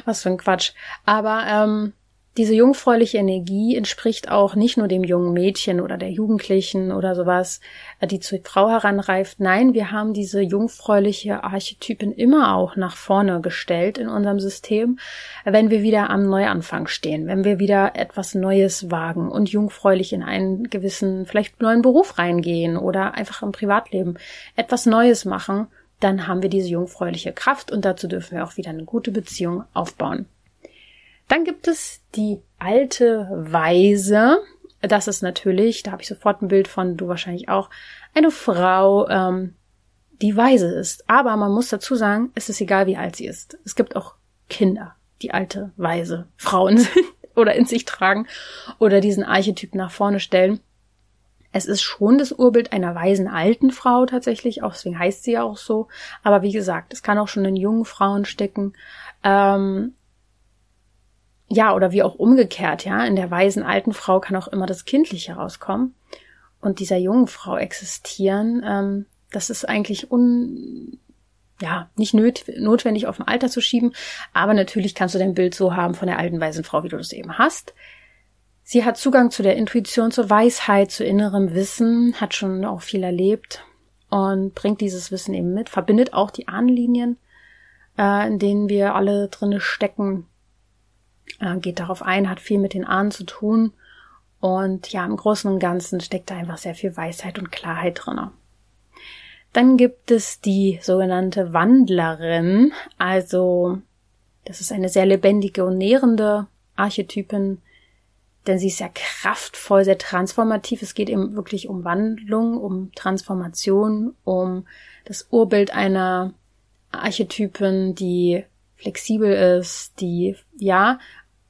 A: Was für ein Quatsch. Aber ähm, diese jungfräuliche Energie entspricht auch nicht nur dem jungen Mädchen oder der Jugendlichen oder sowas, äh, die zur Frau heranreift. Nein, wir haben diese jungfräuliche Archetypen immer auch nach vorne gestellt in unserem System, wenn wir wieder am Neuanfang stehen, wenn wir wieder etwas Neues wagen und jungfräulich in einen gewissen, vielleicht neuen Beruf reingehen oder einfach im Privatleben etwas Neues machen, dann haben wir diese jungfräuliche Kraft und dazu dürfen wir auch wieder eine gute Beziehung aufbauen. Dann gibt es die alte Weise. Das ist natürlich, da habe ich sofort ein Bild von, du wahrscheinlich auch, eine Frau, ähm, die weise ist. Aber man muss dazu sagen, es ist egal, wie alt sie ist. Es gibt auch Kinder, die alte, weise Frauen sind oder in sich tragen oder diesen Archetyp nach vorne stellen. Es ist schon das Urbild einer weisen alten Frau tatsächlich, auch deswegen heißt sie ja auch so. Aber wie gesagt, es kann auch schon in jungen Frauen stecken. Ähm, ja, oder wie auch umgekehrt, ja. In der weisen alten Frau kann auch immer das Kindliche rauskommen und dieser jungen Frau existieren. Ähm, das ist eigentlich un, ja, nicht nöt notwendig auf ein Alter zu schieben, aber natürlich kannst du dein Bild so haben von der alten weisen Frau, wie du das eben hast. Sie hat Zugang zu der Intuition, zur Weisheit, zu innerem Wissen, hat schon auch viel erlebt und bringt dieses Wissen eben mit, verbindet auch die Ahnenlinien äh, in denen wir alle drinne stecken, äh, geht darauf ein, hat viel mit den Ahnen zu tun. Und ja, im Großen und Ganzen steckt da einfach sehr viel Weisheit und Klarheit drinne. Dann gibt es die sogenannte Wandlerin, also das ist eine sehr lebendige und nährende Archetypin, denn sie ist sehr kraftvoll, sehr transformativ. Es geht eben wirklich um Wandlung, um Transformation, um das Urbild einer Archetypin, die flexibel ist, die, ja,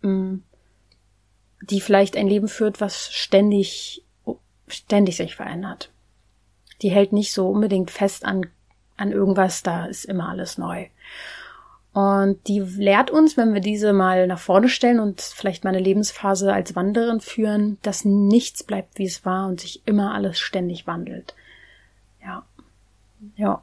A: die vielleicht ein Leben führt, was ständig, ständig sich verändert. Die hält nicht so unbedingt fest an, an irgendwas, da ist immer alles neu. Und die lehrt uns, wenn wir diese mal nach vorne stellen und vielleicht mal eine Lebensphase als Wanderin führen, dass nichts bleibt, wie es war und sich immer alles ständig wandelt. Ja. Ja.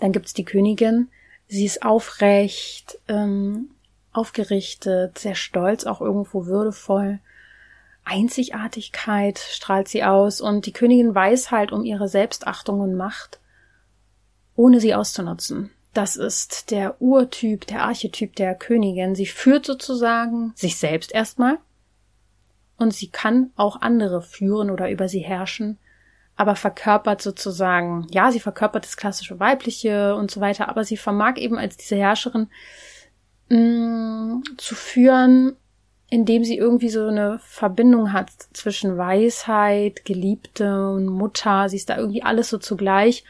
A: Dann gibt's die Königin. Sie ist aufrecht, ähm, aufgerichtet, sehr stolz, auch irgendwo würdevoll. Einzigartigkeit strahlt sie aus und die Königin weiß halt um ihre Selbstachtung und Macht, ohne sie auszunutzen. Das ist der Urtyp, der Archetyp der Königin. Sie führt sozusagen sich selbst erstmal und sie kann auch andere führen oder über sie herrschen, aber verkörpert sozusagen, ja, sie verkörpert das klassische weibliche und so weiter, aber sie vermag eben als diese Herrscherin mh, mm, zu führen, indem sie irgendwie so eine Verbindung hat zwischen Weisheit, Geliebte und Mutter. Sie ist da irgendwie alles so zugleich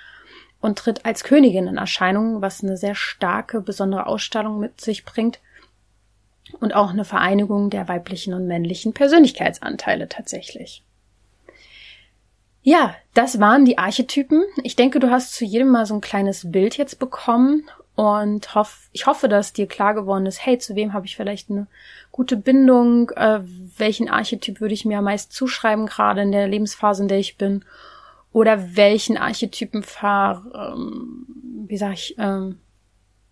A: und tritt als Königin in Erscheinung, was eine sehr starke, besondere Ausstellung mit sich bringt und auch eine Vereinigung der weiblichen und männlichen Persönlichkeitsanteile tatsächlich. Ja, das waren die Archetypen. Ich denke, du hast zu jedem mal so ein kleines Bild jetzt bekommen und hoff, ich hoffe, dass dir klar geworden ist, hey, zu wem habe ich vielleicht eine gute Bindung, äh, welchen Archetyp würde ich mir am meisten zuschreiben, gerade in der Lebensphase, in der ich bin oder welchen Archetypen ver, ähm, wie sag ich, ähm,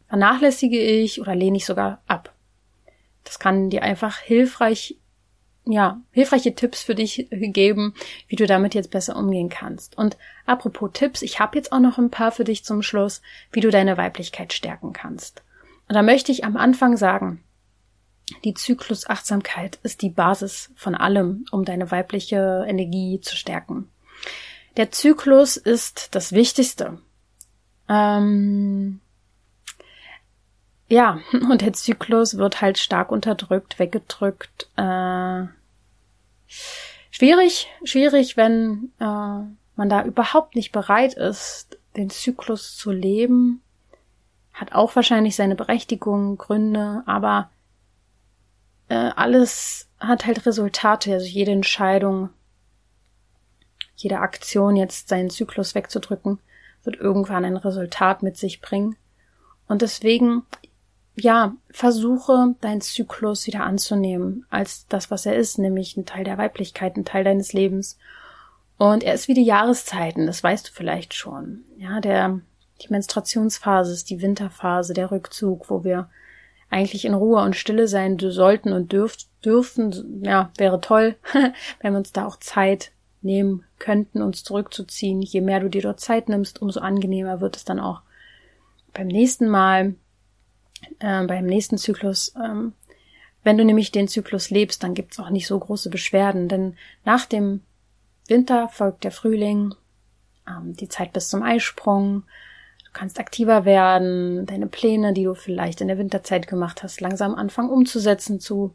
A: vernachlässige ich oder lehne ich sogar ab. Das kann dir einfach hilfreich, ja, hilfreiche Tipps für dich geben, wie du damit jetzt besser umgehen kannst. Und apropos Tipps, ich habe jetzt auch noch ein paar für dich zum Schluss, wie du deine Weiblichkeit stärken kannst. Und da möchte ich am Anfang sagen, die Zyklusachtsamkeit ist die Basis von allem, um deine weibliche Energie zu stärken. Der Zyklus ist das Wichtigste. Ähm, ja, und der Zyklus wird halt stark unterdrückt, weggedrückt. Äh, schwierig, schwierig, wenn äh, man da überhaupt nicht bereit ist, den Zyklus zu leben. Hat auch wahrscheinlich seine Berechtigung, Gründe, aber äh, alles hat halt Resultate. Also jede Entscheidung jede Aktion jetzt seinen Zyklus wegzudrücken, wird irgendwann ein Resultat mit sich bringen. Und deswegen, ja, versuche deinen Zyklus wieder anzunehmen als das, was er ist, nämlich ein Teil der Weiblichkeit, ein Teil deines Lebens. Und er ist wie die Jahreszeiten, das weißt du vielleicht schon. Ja, der, die Menstruationsphase ist die Winterphase, der Rückzug, wo wir eigentlich in Ruhe und Stille sein sollten und dürft, dürfen. Ja, wäre toll, wenn wir uns da auch Zeit nehmen könnten, uns zurückzuziehen. Je mehr du dir dort Zeit nimmst, umso angenehmer wird es dann auch beim nächsten Mal, äh, beim nächsten Zyklus. Ähm, wenn du nämlich den Zyklus lebst, dann gibt's auch nicht so große Beschwerden, denn nach dem Winter folgt der Frühling, ähm, die Zeit bis zum Eisprung. Du kannst aktiver werden, deine Pläne, die du vielleicht in der Winterzeit gemacht hast, langsam anfangen umzusetzen, zu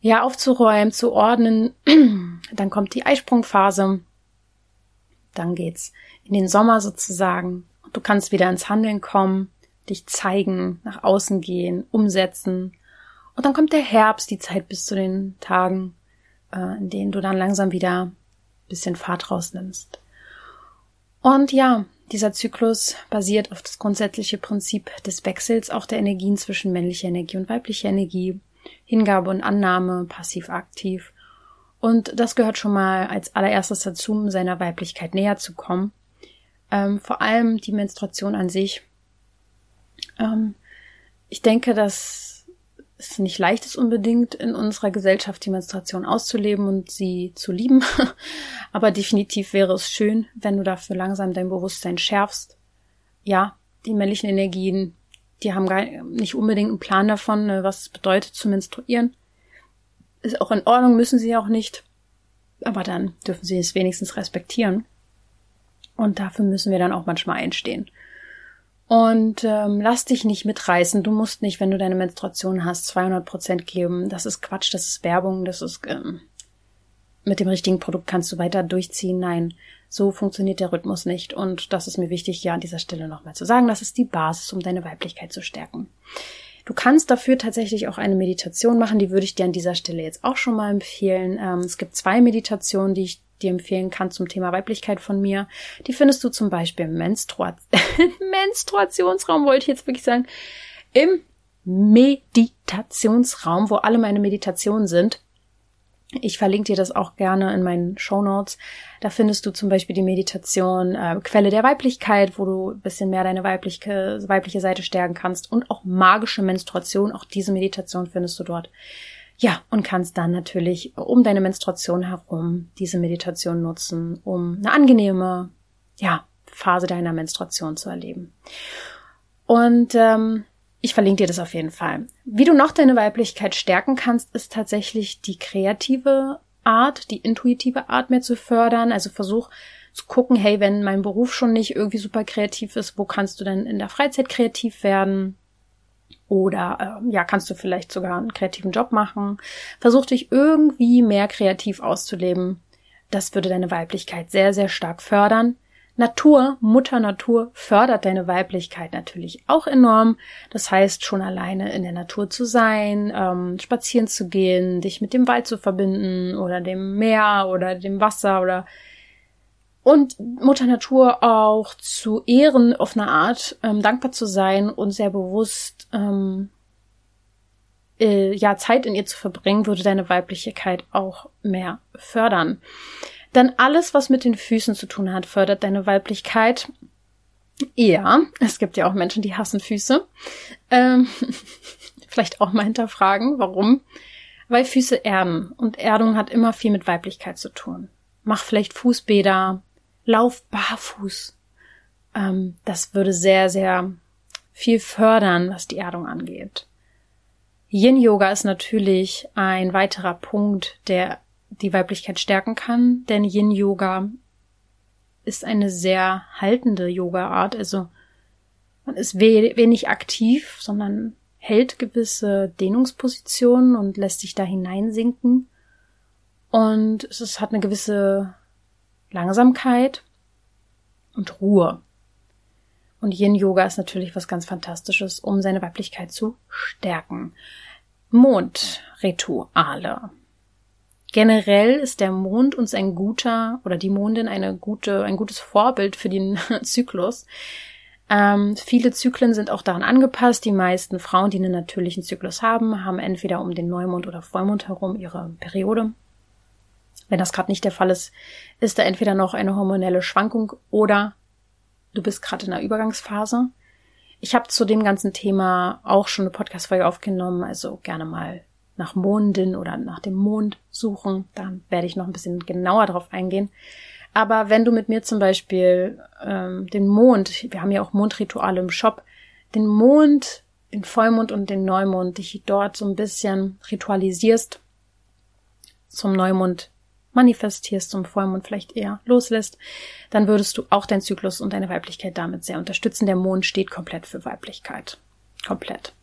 A: ja, aufzuräumen, zu ordnen. Dann kommt die Eisprungphase. Dann geht's in den Sommer sozusagen. Du kannst wieder ins Handeln kommen, dich zeigen, nach außen gehen, umsetzen. Und dann kommt der Herbst, die Zeit bis zu den Tagen, äh, in denen du dann langsam wieder ein bisschen Fahrt rausnimmst. Und ja, dieser Zyklus basiert auf das grundsätzliche Prinzip des Wechsels auch der Energien zwischen männlicher Energie und weiblicher Energie. Hingabe und Annahme, passiv-aktiv. Und das gehört schon mal als allererstes dazu, um seiner Weiblichkeit näher zu kommen. Ähm, vor allem die Menstruation an sich. Ähm, ich denke, dass es nicht leicht ist unbedingt in unserer Gesellschaft die Menstruation auszuleben und sie zu lieben. Aber definitiv wäre es schön, wenn du dafür langsam dein Bewusstsein schärfst. Ja, die männlichen Energien die haben gar nicht unbedingt einen Plan davon, ne, was es bedeutet zu menstruieren. Ist auch in Ordnung, müssen sie auch nicht. Aber dann dürfen sie es wenigstens respektieren. Und dafür müssen wir dann auch manchmal einstehen. Und ähm, lass dich nicht mitreißen. Du musst nicht, wenn du deine Menstruation hast, 200 Prozent geben. Das ist Quatsch, das ist Werbung, das ist ähm, mit dem richtigen Produkt kannst du weiter durchziehen. Nein, so funktioniert der Rhythmus nicht. Und das ist mir wichtig, hier an dieser Stelle nochmal zu sagen. Das ist die Basis, um deine Weiblichkeit zu stärken. Du kannst dafür tatsächlich auch eine Meditation machen. Die würde ich dir an dieser Stelle jetzt auch schon mal empfehlen. Ähm, es gibt zwei Meditationen, die ich dir empfehlen kann zum Thema Weiblichkeit von mir. Die findest du zum Beispiel im Menstrua Menstruationsraum, wollte ich jetzt wirklich sagen, im Meditationsraum, wo alle meine Meditationen sind. Ich verlinke dir das auch gerne in meinen Show Notes. Da findest du zum Beispiel die Meditation äh, Quelle der Weiblichkeit, wo du ein bisschen mehr deine weibliche, weibliche Seite stärken kannst und auch magische Menstruation. Auch diese Meditation findest du dort. Ja, und kannst dann natürlich um deine Menstruation herum diese Meditation nutzen, um eine angenehme, ja, Phase deiner Menstruation zu erleben. Und ähm, ich verlinke dir das auf jeden Fall. Wie du noch deine Weiblichkeit stärken kannst, ist tatsächlich die kreative Art, die intuitive Art mehr zu fördern. Also versuch zu gucken, hey, wenn mein Beruf schon nicht irgendwie super kreativ ist, wo kannst du denn in der Freizeit kreativ werden? Oder äh, ja, kannst du vielleicht sogar einen kreativen Job machen. Versuch dich irgendwie mehr kreativ auszuleben. Das würde deine Weiblichkeit sehr, sehr stark fördern. Natur, Mutter Natur fördert deine Weiblichkeit natürlich auch enorm. Das heißt, schon alleine in der Natur zu sein, ähm, spazieren zu gehen, dich mit dem Wald zu verbinden oder dem Meer oder dem Wasser oder und Mutter Natur auch zu ehren auf eine Art, ähm, dankbar zu sein und sehr bewusst ähm, äh, ja Zeit in ihr zu verbringen, würde deine Weiblichkeit auch mehr fördern. Dann alles, was mit den Füßen zu tun hat, fördert deine Weiblichkeit. Ja, es gibt ja auch Menschen, die hassen Füße. Ähm, vielleicht auch mal hinterfragen, warum. Weil Füße erden und Erdung hat immer viel mit Weiblichkeit zu tun. Mach vielleicht Fußbäder, lauf barfuß. Ähm, das würde sehr, sehr viel fördern, was die Erdung angeht. Yin Yoga ist natürlich ein weiterer Punkt, der die Weiblichkeit stärken kann, denn Yin Yoga ist eine sehr haltende Yoga-Art. Also man ist wenig aktiv, sondern hält gewisse Dehnungspositionen und lässt sich da hineinsinken. Und es hat eine gewisse Langsamkeit und Ruhe. Und Yin Yoga ist natürlich was ganz Fantastisches, um seine Weiblichkeit zu stärken. Mondrituale. Generell ist der Mond uns ein guter oder die Mondin eine gute, ein gutes Vorbild für den Zyklus. Ähm, viele Zyklen sind auch daran angepasst. Die meisten Frauen, die einen natürlichen Zyklus haben, haben entweder um den Neumond oder Vollmond herum ihre Periode. Wenn das gerade nicht der Fall ist, ist da entweder noch eine hormonelle Schwankung oder du bist gerade in einer Übergangsphase. Ich habe zu dem ganzen Thema auch schon eine Podcast-Folge aufgenommen, also gerne mal nach Mondin oder nach dem Mond suchen. Da werde ich noch ein bisschen genauer drauf eingehen. Aber wenn du mit mir zum Beispiel ähm, den Mond, wir haben ja auch Mondrituale im Shop, den Mond, den Vollmond und den Neumond, dich dort so ein bisschen ritualisierst, zum Neumond manifestierst, zum Vollmond vielleicht eher loslässt, dann würdest du auch deinen Zyklus und deine Weiblichkeit damit sehr unterstützen. Der Mond steht komplett für Weiblichkeit. Komplett.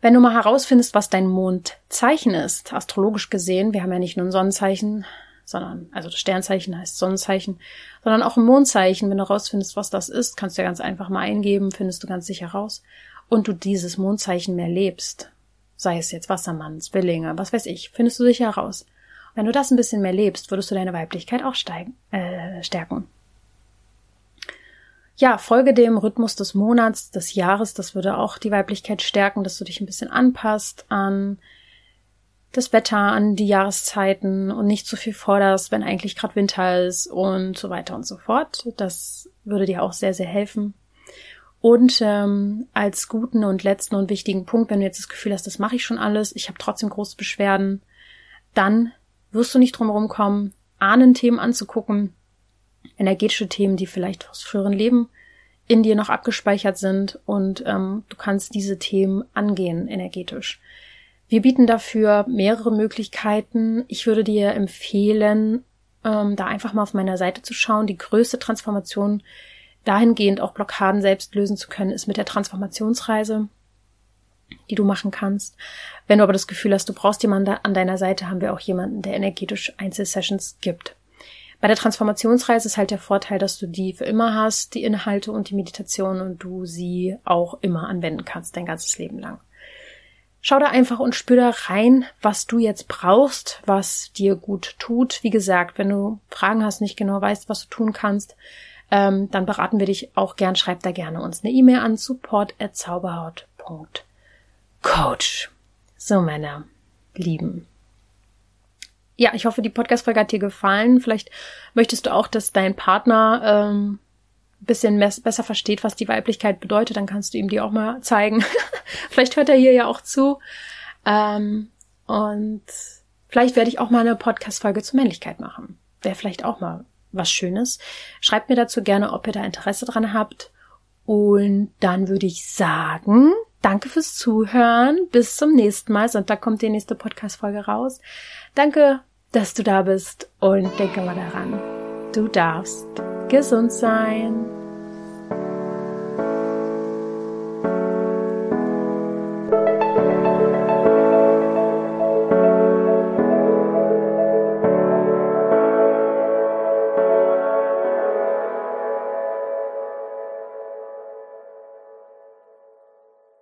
A: Wenn du mal herausfindest, was dein Mondzeichen ist, astrologisch gesehen, wir haben ja nicht nur ein Sonnenzeichen, sondern, also das Sternzeichen heißt Sonnenzeichen, sondern auch ein Mondzeichen. Wenn du herausfindest, was das ist, kannst du ja ganz einfach mal eingeben, findest du ganz sicher raus. Und du dieses Mondzeichen mehr lebst, sei es jetzt Wassermann, Zwillinge, was weiß ich, findest du sicher heraus. Wenn du das ein bisschen mehr lebst, würdest du deine Weiblichkeit auch steigen, äh, stärken ja, folge dem Rhythmus des Monats, des Jahres. Das würde auch die Weiblichkeit stärken, dass du dich ein bisschen anpasst an das Wetter, an die Jahreszeiten und nicht zu viel forderst, wenn eigentlich gerade Winter ist und so weiter und so fort. Das würde dir auch sehr, sehr helfen. Und ähm, als guten und letzten und wichtigen Punkt, wenn du jetzt das Gefühl hast, das mache ich schon alles, ich habe trotzdem große Beschwerden, dann wirst du nicht drum herum kommen, Ahnenthemen anzugucken, energetische Themen, die vielleicht aus früheren Leben in dir noch abgespeichert sind und ähm, du kannst diese Themen angehen energetisch. Wir bieten dafür mehrere Möglichkeiten. Ich würde dir empfehlen, ähm, da einfach mal auf meiner Seite zu schauen. Die größte Transformation dahingehend auch Blockaden selbst lösen zu können, ist mit der Transformationsreise, die du machen kannst. Wenn du aber das Gefühl hast, du brauchst jemanden an deiner Seite, haben wir auch jemanden, der energetisch Einzelsessions gibt. Bei der Transformationsreise ist halt der Vorteil, dass du die für immer hast, die Inhalte und die Meditation und du sie auch immer anwenden kannst, dein ganzes Leben lang. Schau da einfach und spür da rein, was du jetzt brauchst, was dir gut tut. Wie gesagt, wenn du Fragen hast, nicht genau weißt, was du tun kannst, ähm, dann beraten wir dich auch gern. Schreib da gerne uns eine E-Mail an support@zauberhaut.coach. So, meine Lieben ja, ich hoffe, die Podcast-Folge hat dir gefallen. Vielleicht möchtest du auch, dass dein Partner ähm, bisschen besser versteht, was die Weiblichkeit bedeutet. Dann kannst du ihm die auch mal zeigen. vielleicht hört er hier ja auch zu. Ähm, und vielleicht werde ich auch mal eine Podcast-Folge zur Männlichkeit machen. Wäre vielleicht auch mal was Schönes. Schreibt mir dazu gerne, ob ihr da Interesse dran habt. Und dann würde ich sagen, danke fürs Zuhören. Bis zum nächsten Mal. Sonntag kommt die nächste Podcast-Folge raus. Danke, dass du da bist und denke mal daran, du darfst gesund sein.